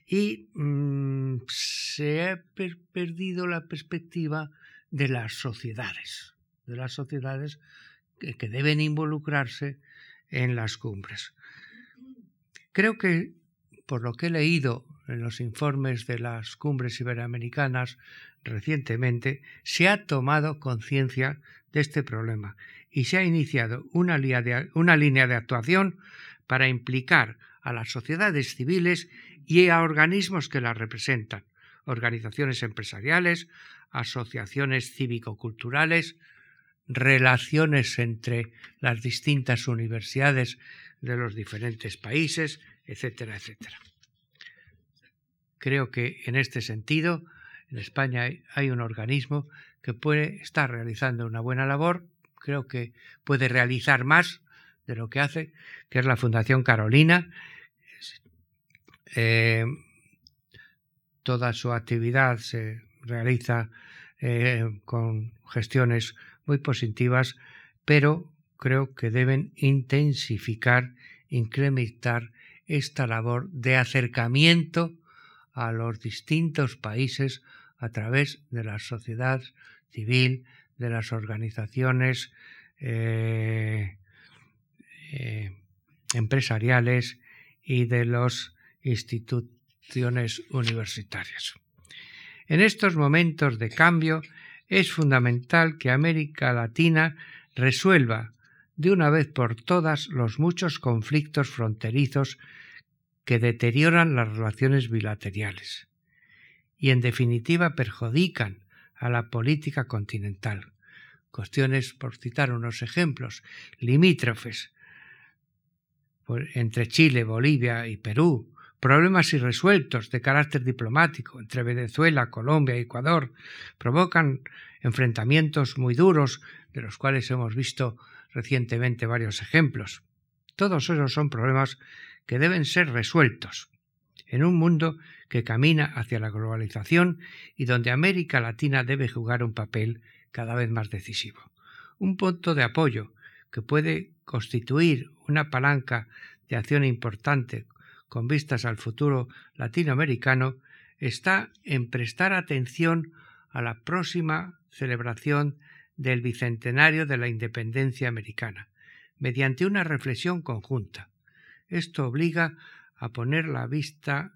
y mm, se ha perdido la perspectiva de las sociedades, de las sociedades que, deben involucrarse en las cumbres. Creo que, por lo que he leído en los informes de las cumbres iberoamericanas recientemente, se ha tomado conciencia de este problema y se ha iniciado una, una, línea de actuación para implicar a las sociedades civiles y a organismos que las representan, organizaciones empresariales, asociaciones cívico-culturales, relaciones entre las distintas universidades de los diferentes países, etcétera, etcétera. Creo que en este sentido, en España hay un organismo que puede estar realizando una buena labor, creo que puede realizar más de lo que hace, que es la Fundación Carolina. Eh, toda su actividad se realiza eh, con gestiones muy positivas, pero creo que deben intensificar, incrementar esta labor de acercamiento a los distintos países a través de la sociedad civil, de las organizaciones eh, eh, empresariales y de las instituciones universitarias. En estos momentos de cambio es fundamental que América Latina resuelva de una vez por todas los muchos conflictos fronterizos que deterioran las relaciones bilaterales y en definitiva perjudican a la política continental. Cuestiones, por citar unos ejemplos, limítrofes entre Chile, Bolivia y Perú, problemas irresueltos de carácter diplomático entre Venezuela, Colombia y Ecuador provocan enfrentamientos muy duros, de los cuales hemos visto recientemente varios ejemplos. Todos esos son problemas que deben ser resueltos en un mundo que camina hacia la globalización y donde América Latina debe jugar un papel cada vez más decisivo. Un punto de apoyo que puede constituir una palanca de acción importante con vistas al futuro latinoamericano está en prestar atención a la próxima celebración del bicentenario de la independencia americana, mediante una reflexión conjunta. Esto obliga a poner la vista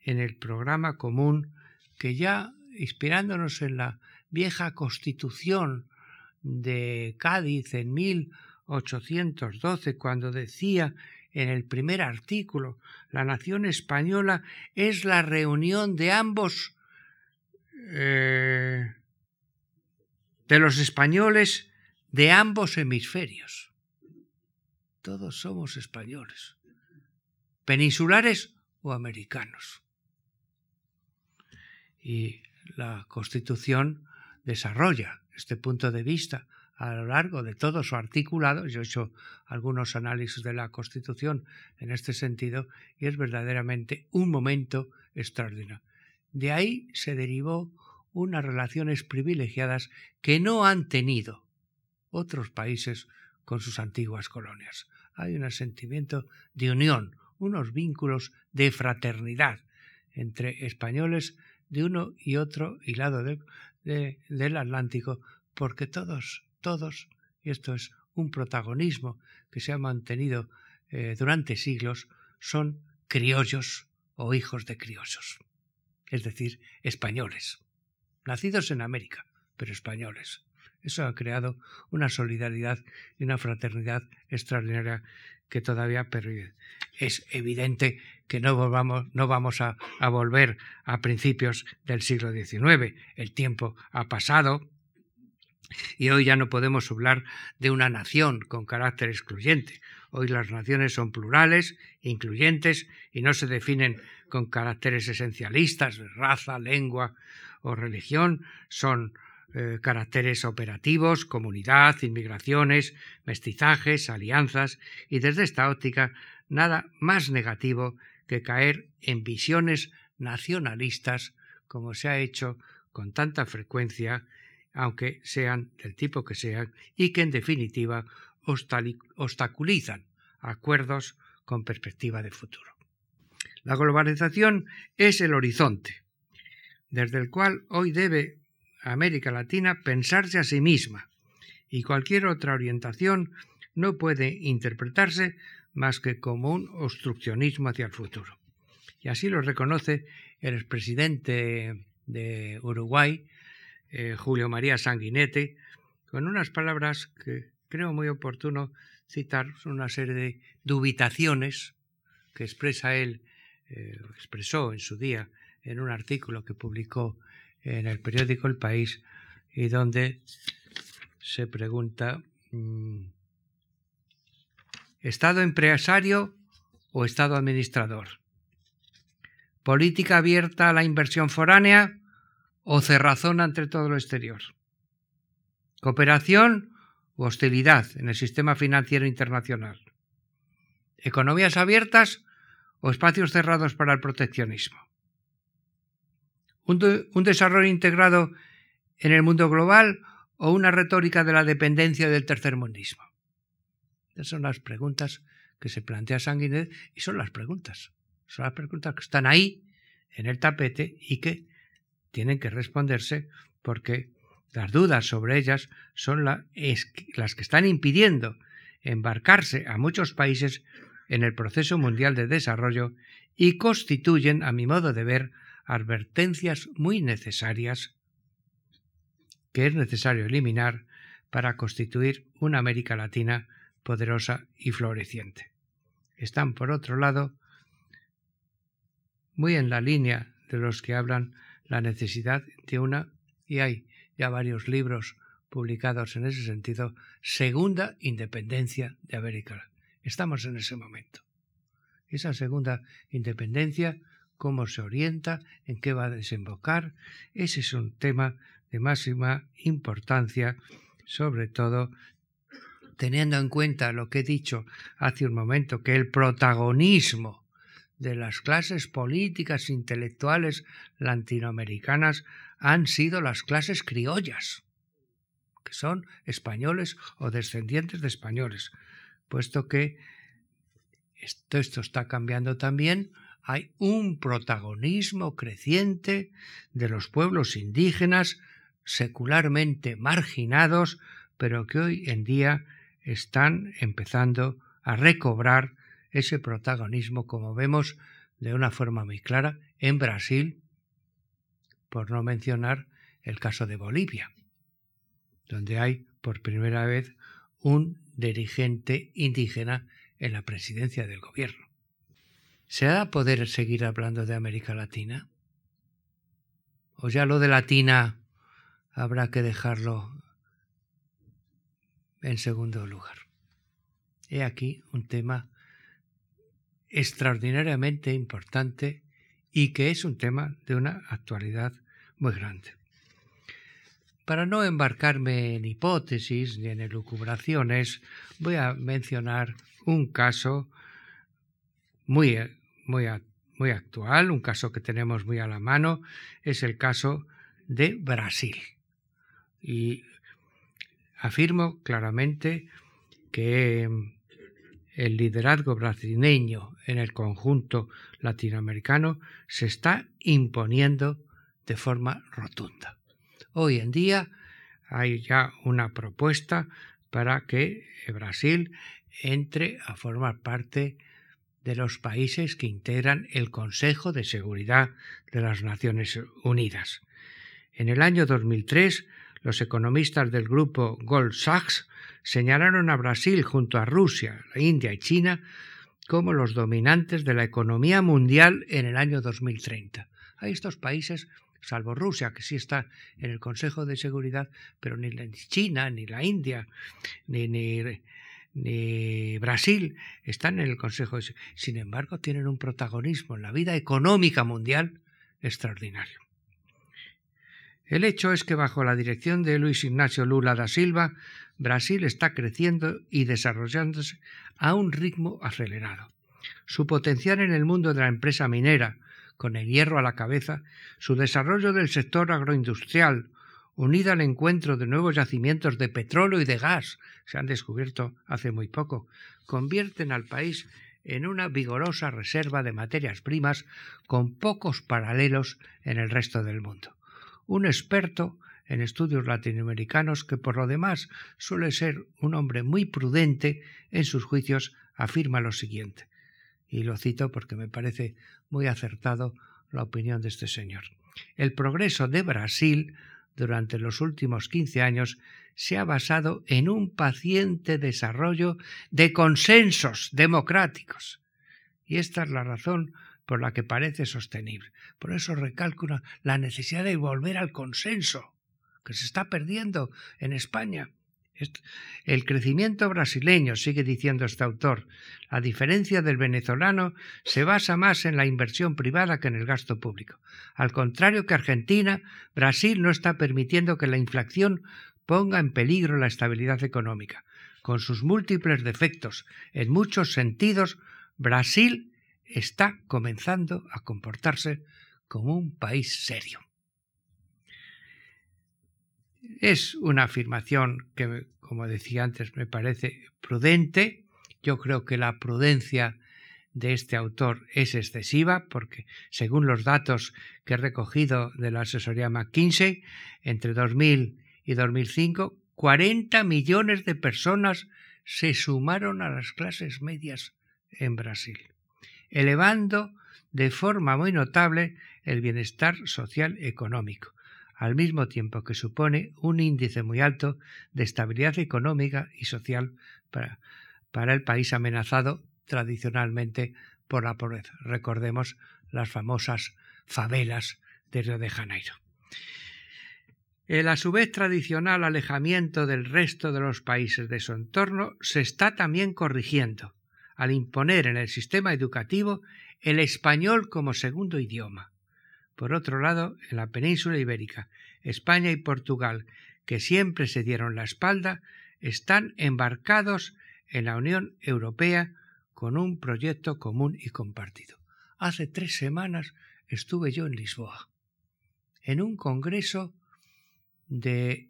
en el programa común que ya, inspirándonos en la vieja constitución de Cádiz en 1812, cuando decía en el primer artículo, la nación española es la reunión de ambos eh, de los españoles de ambos hemisferios. todos somos españoles, peninsulares o americanos. Y la Constitución desarrolla este punto de vista a lo largo de todo su articulado. Yo he hecho algunos análisis de la Constitución en este sentido y es verdaderamente un momento extraordinario. De ahí se derivó unas relaciones privilegiadas que no han tenido otros países con sus antiguas colonias. Hay un sentimiento de unión, unos vínculos de fraternidad entre españoles de uno y otro y lado del Atlántico, porque todos, todos, y esto es un protagonismo que se ha mantenido eh, durante siglos, son criollos o hijos de criollos, es decir, españoles, nacidos en América, pero españoles. Eso ha creado una solidaridad y una fraternidad extraordinaria que todavía pervive. Es evidente que no, no vamos a, a volver a principios del siglo XIX. El tiempo ha pasado, y hoy ya no podemos hablar de una nación con carácter excluyente. Hoy las naciones son plurales, incluyentes y no se definen con caracteres esencialistas, raza, lengua o religión. Son eh, caracteres operativos, comunidad, inmigraciones, mestizajes, alianzas, y desde esta óptica nada más negativo que caer en visiones nacionalistas como se ha hecho con tanta frecuencia, aunque sean del tipo que sean, y que en definitiva obstaculizan acuerdos con perspectiva de futuro. La globalización es el horizonte, desde el cual hoy debe América Latina pensarse a sí misma y cualquier otra orientación no puede interpretarse más que como un obstruccionismo hacia el futuro. Y así lo reconoce el expresidente de Uruguay, eh, Julio María Sanguinetti, con unas palabras que creo muy oportuno citar, una serie de dubitaciones que expresa él, eh, expresó en su día en un artículo que publicó en el periódico El País y donde se pregunta mm, ¿Estado empresario o Estado administrador? ¿Política abierta a la inversión foránea o cerrazón entre todo lo exterior? ¿Cooperación o hostilidad en el sistema financiero internacional? ¿Economías abiertas o espacios cerrados para el proteccionismo? un, desarrollo integrado en el mundo global o una retórica de la dependencia del tercermundismo? Esas son las preguntas que se plantea Sanguinet y son las preguntas. Son las preguntas que están ahí, en el tapete, y que tienen que responderse porque las dudas sobre ellas son las que están impidiendo embarcarse a muchos países en el proceso mundial de desarrollo y constituyen, a mi modo de ver, advertencias muy necesarias que es necesario eliminar para constituir una América Latina poderosa y floreciente. Están, por otro lado, muy en la línea de los que hablan la necesidad de una, y hay ya varios libros publicados en ese sentido, segunda independencia de América. Estamos en ese momento. Esa segunda independencia cómo se orienta, en qué va a desembocar. Ese es un tema de máxima importancia, sobre todo teniendo en cuenta lo que he dicho hace un momento, que el protagonismo de las clases políticas intelectuales latinoamericanas han sido las clases criollas, que son españoles o descendientes de españoles, puesto que esto, esto está cambiando también. Hay un protagonismo creciente de los pueblos indígenas secularmente marginados, pero que hoy en día están empezando a recobrar ese protagonismo, como vemos de una forma muy clara en Brasil, por no mencionar el caso de Bolivia, donde hay por primera vez un dirigente indígena en la presidencia del gobierno. ¿Se va a poder seguir hablando de América Latina? ¿O ya lo de Latina habrá que dejarlo en segundo lugar? He aquí un tema extraordinariamente importante y que es un tema de una actualidad muy grande. Para no embarcarme en hipótesis ni en elucubraciones, voy a mencionar un caso muy, muy, muy actual, un caso que tenemos muy a la mano, es el caso de Brasil. Y afirmo claramente que el liderazgo brasileño en el conjunto latinoamericano se está imponiendo de forma rotunda. Hoy en día hay ya una propuesta para que Brasil entre a formar parte de los países que integran el Consejo de Seguridad de las Naciones Unidas. En el año 2003, los economistas del grupo Gold Sachs señalaron a Brasil junto a Rusia, la India y China como los dominantes de la economía mundial en el año 2030. Hay estos países, salvo Rusia, que sí está en el Consejo de Seguridad, pero ni China, ni la India, ni, ni, Brasil están en el Consejo de Seguridad. Sin embargo, tienen un protagonismo en la vida económica mundial extraordinario. El hecho es que bajo la dirección de Luis Ignacio Lula da Silva, Brasil está creciendo y desarrollándose a un ritmo acelerado. Su potencial en el mundo de la empresa minera, con el hierro a la cabeza, su desarrollo del sector agroindustrial, unido al encuentro de nuevos yacimientos de petróleo y de gas, se han descubierto hace muy poco, convierten al país en una vigorosa reserva de materias primas con pocos paralelos en el resto del mundo. Un experto en estudios latinoamericanos que por lo demás suele ser un hombre muy prudente en sus juicios, afirma lo siguiente. Y lo cito porque me parece muy acertado la opinión de este señor. El progreso de Brasil durante los últimos 15 años se ha basado en un paciente desarrollo de consensos democráticos. Y esta es la razón por la que parece sostenible. Por eso recalcula la necesidad de volver al consenso que se está perdiendo en España. El crecimiento brasileño, sigue diciendo este autor, a diferencia del venezolano, se basa más en la inversión privada que en el gasto público. Al contrario que Argentina, Brasil no está permitiendo que la inflación ponga en peligro la estabilidad económica. Con sus múltiples defectos, en muchos sentidos, Brasil está comenzando a comportarse como un país serio. Es una afirmación que, como decía antes, me parece prudente. Yo creo que la prudencia de este autor es excesiva porque, según los datos que he recogido de la asesoría McKinsey, entre 2000 y 2005, 40 millones de personas se sumaron a las clases medias en Brasil, elevando de forma muy notable el bienestar social económico al mismo tiempo que supone un índice muy alto de estabilidad económica y social para, para el país amenazado tradicionalmente por la pobreza. Recordemos las famosas favelas de Río de Janeiro. El a su vez tradicional alejamiento del resto de los países de su entorno se está también corrigiendo al imponer en el sistema educativo el español como segundo idioma. Por otro lado, en la península ibérica, España y Portugal, que siempre se dieron la espalda, están embarcados en la Unión Europea con un proyecto común y compartido. Hace tres semanas estuve yo en Lisboa, en un congreso de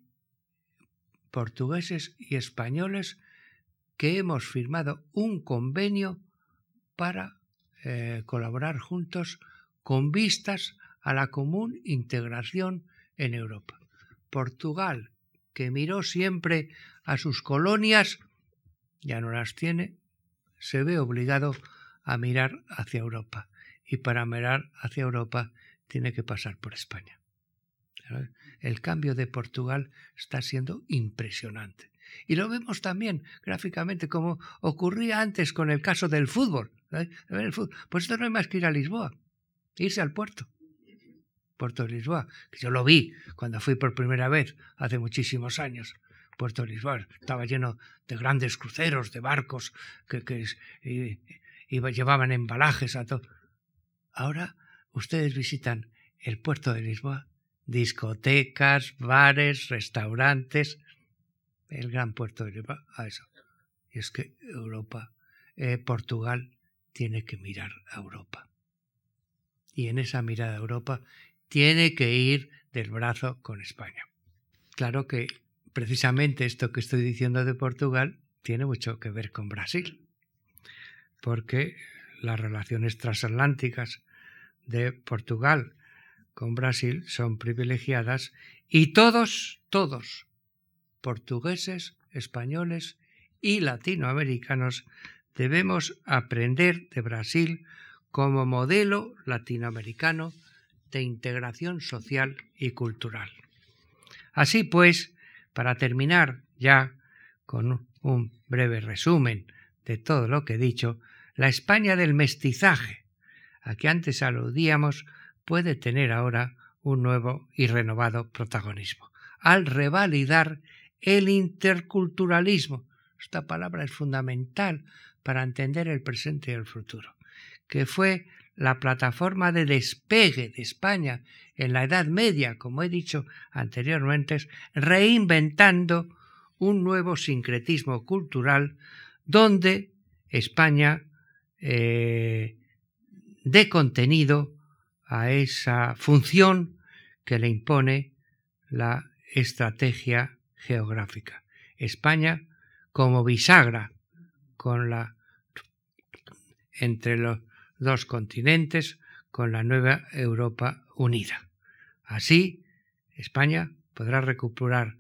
portugueses y españoles que hemos firmado un convenio para eh, colaborar juntos con vistas a la común integración en Europa. Portugal, que miró siempre a sus colonias, ya no las tiene, se ve obligado a mirar hacia Europa. Y para mirar hacia Europa tiene que pasar por España. El cambio de Portugal está siendo impresionante. Y lo vemos también gráficamente como ocurría antes con el caso del fútbol. Pues esto no hay más que ir a Lisboa, irse al puerto. Puerto de Lisboa, yo lo vi cuando fui por primera vez hace muchísimos años. puerto de Lisboa estaba lleno de grandes cruceros, de barcos que, que llevaban embalajes a todo. Ahora ustedes visitan el puerto de Lisboa, discotecas, bares, restaurantes, el gran puerto de Lisboa, a eso. Y es que Europa, eh, Portugal, tiene que mirar a Europa. Y en esa mirada a Europa tiene que ir del brazo con España. Claro que precisamente esto que estoy diciendo de Portugal tiene mucho que ver con Brasil, porque las relaciones transatlánticas de Portugal con Brasil son privilegiadas y todos, todos, portugueses, españoles y latinoamericanos, debemos aprender de Brasil como modelo latinoamericano de integración social y cultural. Así pues, para terminar ya con un breve resumen de todo lo que he dicho, la España del mestizaje, a que antes aludíamos, puede tener ahora un nuevo y renovado protagonismo, al revalidar el interculturalismo. Esta palabra es fundamental para entender el presente y el futuro, que fue la plataforma de despegue de España en la Edad Media, como he dicho anteriormente, reinventando un nuevo sincretismo cultural donde España eh, dé contenido a esa función que le impone la estrategia geográfica. España como bisagra con la, entre los dos continentes con la nueva Europa unida. Así, España podrá recuperar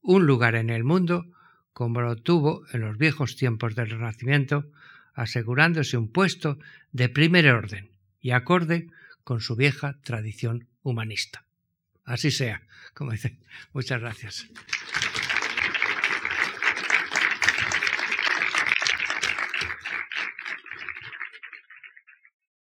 un lugar en el mundo como lo tuvo en los viejos tiempos del Renacimiento, asegurándose un puesto de primer orden y acorde con su vieja tradición humanista. Así sea, como dice. Muchas gracias.